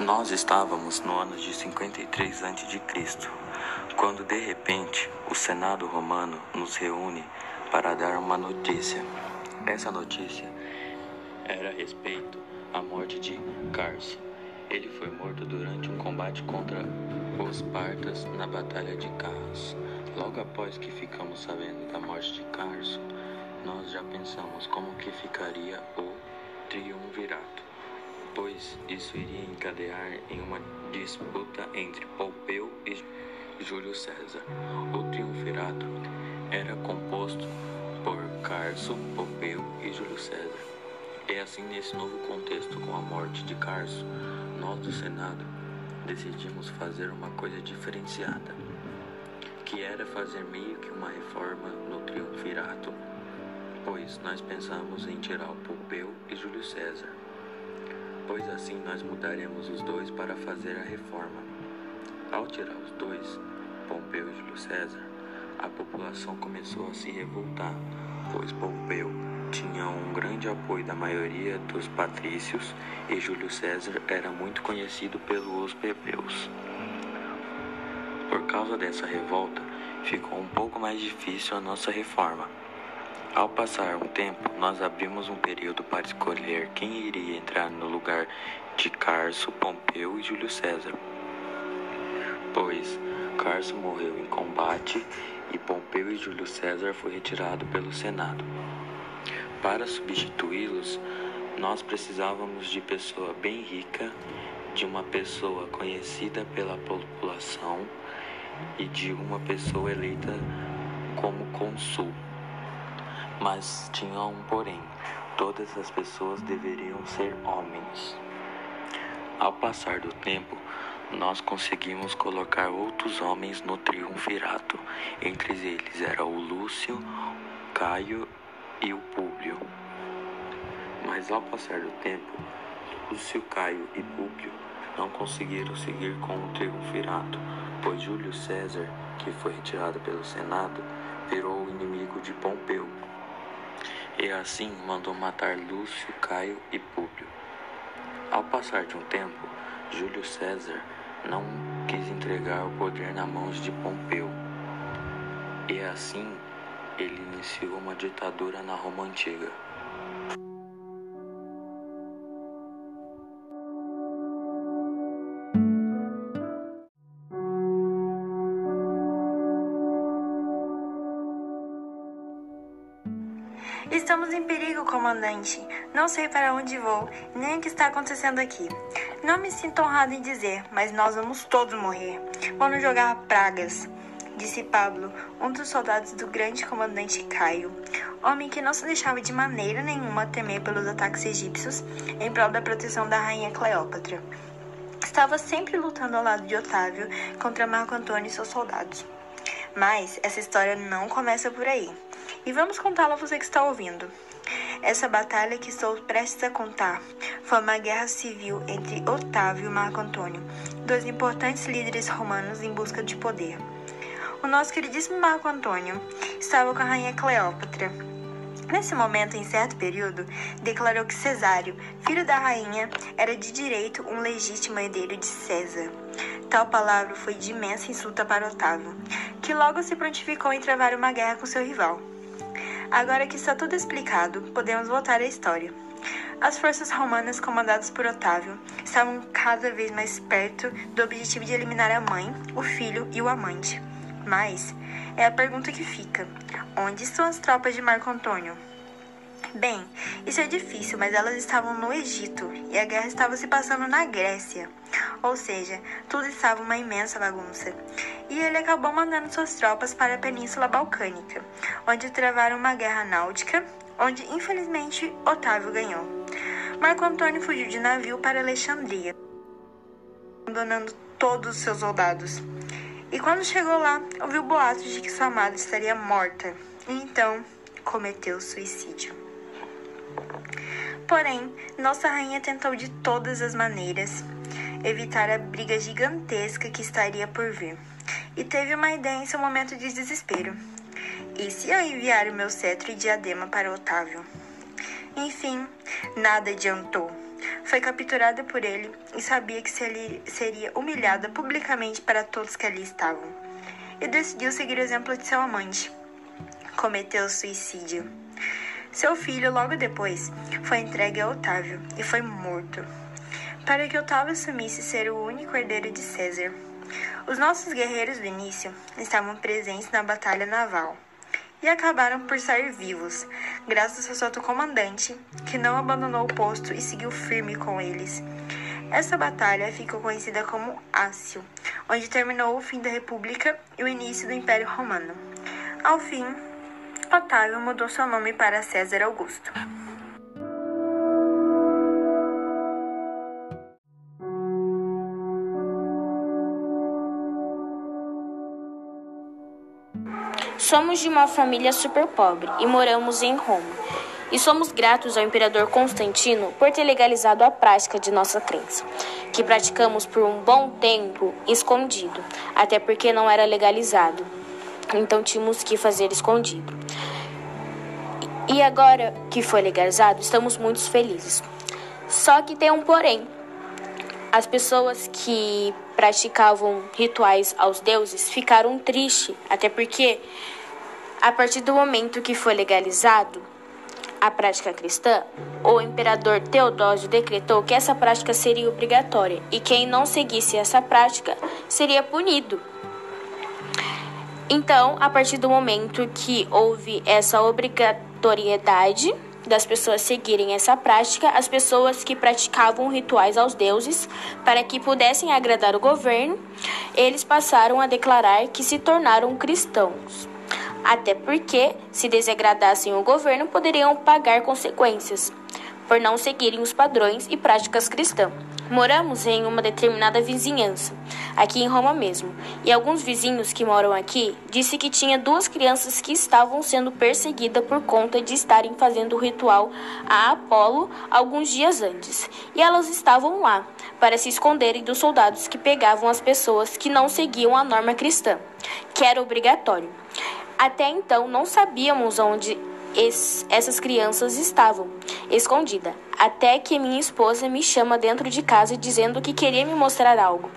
Nós estávamos no ano de 53 a.C., quando de repente o Senado romano nos reúne para dar uma notícia. Essa notícia era a respeito à morte de Carso. Ele foi morto durante um combate contra os partas na Batalha de Carros. Logo após que ficamos sabendo da morte de Carso, nós já pensamos como que ficaria o triunvirato pois isso iria encadear em uma disputa entre Pompeu e Júlio César. O triunvirato era composto por Carso, Pompeu e Júlio César. E assim, nesse novo contexto, com a morte de Carso, nós do Senado decidimos fazer uma coisa diferenciada, que era fazer meio que uma reforma no triunvirato, pois nós pensamos em tirar o Pompeu e Júlio César pois assim nós mudaremos os dois para fazer a reforma. Ao tirar os dois, Pompeu e Júlio César, a população começou a se revoltar, pois Pompeu tinha um grande apoio da maioria dos patrícios e Júlio César era muito conhecido pelos plebeus. Por causa dessa revolta, ficou um pouco mais difícil a nossa reforma. Ao passar um tempo, nós abrimos um período para escolher quem iria entrar no lugar de Carso, Pompeu e Júlio César. Pois Carso morreu em combate e Pompeu e Júlio César foi retirado pelo Senado. Para substituí-los, nós precisávamos de pessoa bem rica, de uma pessoa conhecida pela população e de uma pessoa eleita como consul. Mas tinha um porém: todas as pessoas deveriam ser homens. Ao passar do tempo, nós conseguimos colocar outros homens no triunvirato. Entre eles era o Lúcio, Caio e o Públio. Mas ao passar do tempo, Lúcio, Caio e Públio não conseguiram seguir com o triunvirato, pois Júlio César, que foi retirado pelo Senado, virou o inimigo de Pompeu e assim mandou matar Lúcio, Caio e Públio. Ao passar de um tempo, Júlio César não quis entregar o poder nas mãos de Pompeu, e assim ele iniciou uma ditadura na Roma antiga. Estamos em perigo, comandante. Não sei para onde vou, nem o que está acontecendo aqui. Não me sinto honrado em dizer, mas nós vamos todos morrer. Vamos jogar pragas, disse Pablo, um dos soldados do grande comandante Caio, homem que não se deixava de maneira nenhuma temer pelos ataques egípcios em prol da proteção da rainha Cleópatra. Estava sempre lutando ao lado de Otávio contra Marco Antônio e seus soldados. Mas essa história não começa por aí. E vamos contá-la a você que está ouvindo. Essa batalha que estou prestes a contar foi uma guerra civil entre Otávio e Marco Antônio, dois importantes líderes romanos em busca de poder. O nosso queridíssimo Marco Antônio estava com a rainha Cleópatra. Nesse momento, em certo período, declarou que Cesário, filho da rainha, era de direito um legítimo herdeiro de César. Tal palavra foi de imensa insulta para Otávio, que logo se prontificou em travar uma guerra com seu rival. Agora que está tudo explicado, podemos voltar à história. As forças romanas comandadas por Otávio estavam cada vez mais perto do objetivo de eliminar a mãe, o filho e o amante. Mas é a pergunta que fica: onde estão as tropas de Marco Antônio? Bem, isso é difícil, mas elas estavam no Egito e a guerra estava se passando na Grécia. Ou seja, tudo estava uma imensa bagunça. E ele acabou mandando suas tropas para a Península Balcânica, onde travaram uma guerra náutica, onde infelizmente Otávio ganhou. Marco Antônio fugiu de navio para Alexandria, abandonando todos os seus soldados. E quando chegou lá, ouviu boatos de que sua amada estaria morta. E então cometeu suicídio. Porém, nossa rainha tentou de todas as maneiras evitar a briga gigantesca que estaria por vir. E teve uma ideia em seu momento de desespero. E se eu enviar o meu cetro e diadema para Otávio? Enfim, nada adiantou. foi capturada por ele e sabia que seria humilhada publicamente para todos que ali estavam. E decidiu seguir o exemplo de seu amante. Cometeu suicídio. Seu filho, logo depois, foi entregue a Otávio e foi morto, para que Otávio assumisse ser o único herdeiro de César. Os nossos guerreiros do início estavam presentes na batalha naval e acabaram por sair vivos, graças ao seu comandante, que não abandonou o posto e seguiu firme com eles. Essa batalha ficou conhecida como Ácio, onde terminou o fim da República e o início do Império Romano. Ao fim, Otávio mudou seu nome para César Augusto. Somos de uma família super pobre e moramos em Roma. E somos gratos ao imperador Constantino por ter legalizado a prática de nossa crença, que praticamos por um bom tempo escondido, até porque não era legalizado. Então tínhamos que fazer escondido. E agora que foi legalizado, estamos muito felizes. Só que tem um porém. As pessoas que praticavam rituais aos deuses ficaram tristes, até porque a partir do momento que foi legalizado a prática cristã, o imperador Teodósio decretou que essa prática seria obrigatória e quem não seguisse essa prática seria punido. Então, a partir do momento que houve essa obrigatoriedade das pessoas seguirem essa prática, as pessoas que praticavam rituais aos deuses para que pudessem agradar o governo, eles passaram a declarar que se tornaram cristãos até porque, se desagradassem o governo, poderiam pagar consequências por não seguirem os padrões e práticas cristãs. Moramos em uma determinada vizinhança, aqui em Roma mesmo, e alguns vizinhos que moram aqui disse que tinha duas crianças que estavam sendo perseguidas por conta de estarem fazendo o ritual a Apolo alguns dias antes, e elas estavam lá para se esconderem dos soldados que pegavam as pessoas que não seguiam a norma cristã, que era obrigatório. Até então não sabíamos onde es, essas crianças estavam, escondida, até que minha esposa me chama dentro de casa dizendo que queria me mostrar algo.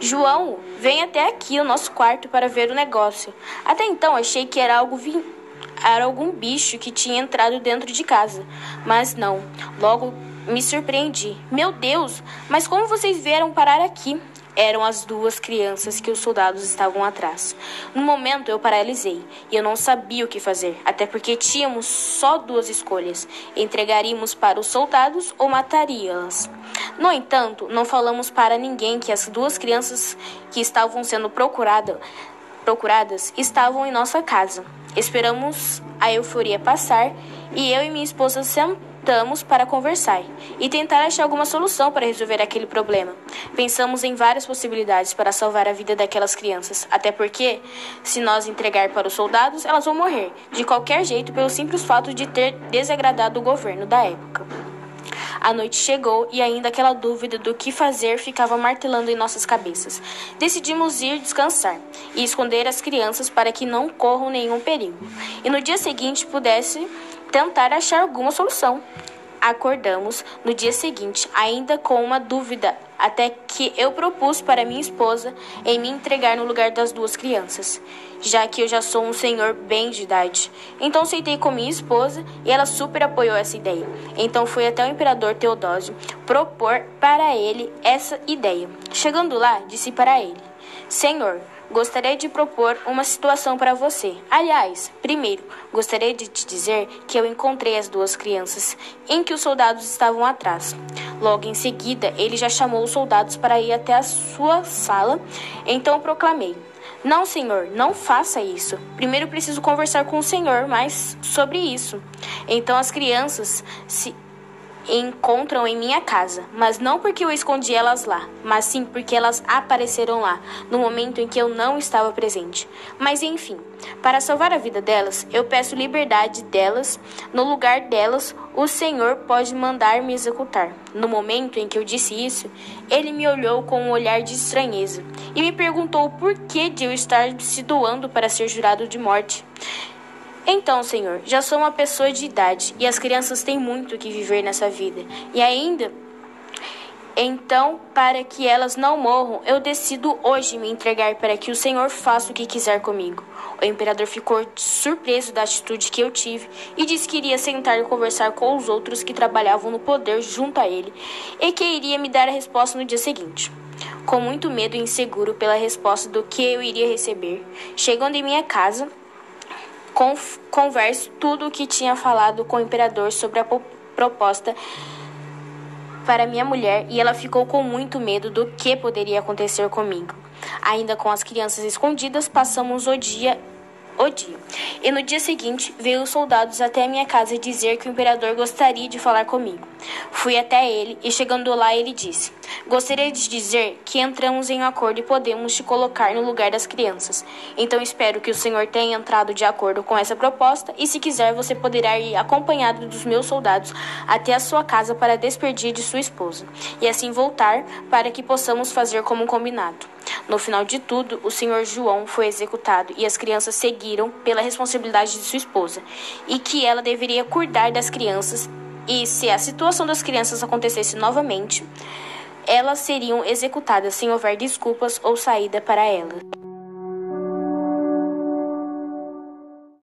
João, vem até aqui o nosso quarto para ver o negócio. Até então achei que era algo vi era algum bicho que tinha entrado dentro de casa, mas não. Logo me surpreendi. Meu Deus, mas como vocês vieram parar aqui? Eram as duas crianças que os soldados estavam atrás. No momento eu paralisei e eu não sabia o que fazer, até porque tínhamos só duas escolhas: entregaríamos para os soldados ou mataríamos. No entanto, não falamos para ninguém que as duas crianças que estavam sendo procurada, procuradas estavam em nossa casa. Esperamos a euforia passar e eu e minha esposa sentamos sentamos para conversar e tentar achar alguma solução para resolver aquele problema. Pensamos em várias possibilidades para salvar a vida daquelas crianças, até porque, se nós entregar para os soldados, elas vão morrer, de qualquer jeito, pelo simples fato de ter desagradado o governo da época. A noite chegou e ainda aquela dúvida do que fazer ficava martelando em nossas cabeças. Decidimos ir descansar e esconder as crianças para que não corram nenhum perigo. E no dia seguinte pudesse tentar achar alguma solução. Acordamos no dia seguinte, ainda com uma dúvida, até que eu propus para minha esposa em me entregar no lugar das duas crianças, já que eu já sou um senhor bem de idade. Então sentei com minha esposa e ela super apoiou essa ideia. Então fui até o imperador Teodósio propor para ele essa ideia. Chegando lá, disse para ele: Senhor, gostaria de propor uma situação para você. Aliás, primeiro, gostaria de te dizer que eu encontrei as duas crianças em que os soldados estavam atrás. Logo em seguida, ele já chamou os soldados para ir até a sua sala. Então proclamei: Não, senhor, não faça isso. Primeiro preciso conversar com o senhor mais sobre isso. Então as crianças se encontram em minha casa, mas não porque eu escondi elas lá, mas sim porque elas apareceram lá no momento em que eu não estava presente. Mas enfim, para salvar a vida delas, eu peço liberdade delas. No lugar delas, o Senhor pode mandar me executar. No momento em que eu disse isso, ele me olhou com um olhar de estranheza e me perguntou por que de eu estar se doando para ser jurado de morte. Então, Senhor, já sou uma pessoa de idade e as crianças têm muito que viver nessa vida. E ainda Então, para que elas não morram, eu decido hoje me entregar para que o Senhor faça o que quiser comigo. O imperador ficou surpreso da atitude que eu tive e disse que iria sentar e conversar com os outros que trabalhavam no poder junto a ele e que iria me dar a resposta no dia seguinte. Com muito medo e inseguro pela resposta do que eu iria receber, chegando em minha casa, converso tudo o que tinha falado com o imperador sobre a proposta para minha mulher e ela ficou com muito medo do que poderia acontecer comigo. Ainda com as crianças escondidas, passamos o dia o dia. E no dia seguinte, veio os soldados até a minha casa dizer que o imperador gostaria de falar comigo. Fui até ele e chegando lá ele disse: Gostaria de dizer que entramos em acordo e podemos te colocar no lugar das crianças. Então espero que o senhor tenha entrado de acordo com essa proposta e se quiser você poderá ir acompanhado dos meus soldados até a sua casa para despedir de sua esposa e assim voltar para que possamos fazer como combinado. No final de tudo, o senhor João foi executado e as crianças seguiram pela responsabilidade de sua esposa e que ela deveria cuidar das crianças e se a situação das crianças acontecesse novamente, elas seriam executadas sem houver desculpas ou saída para elas.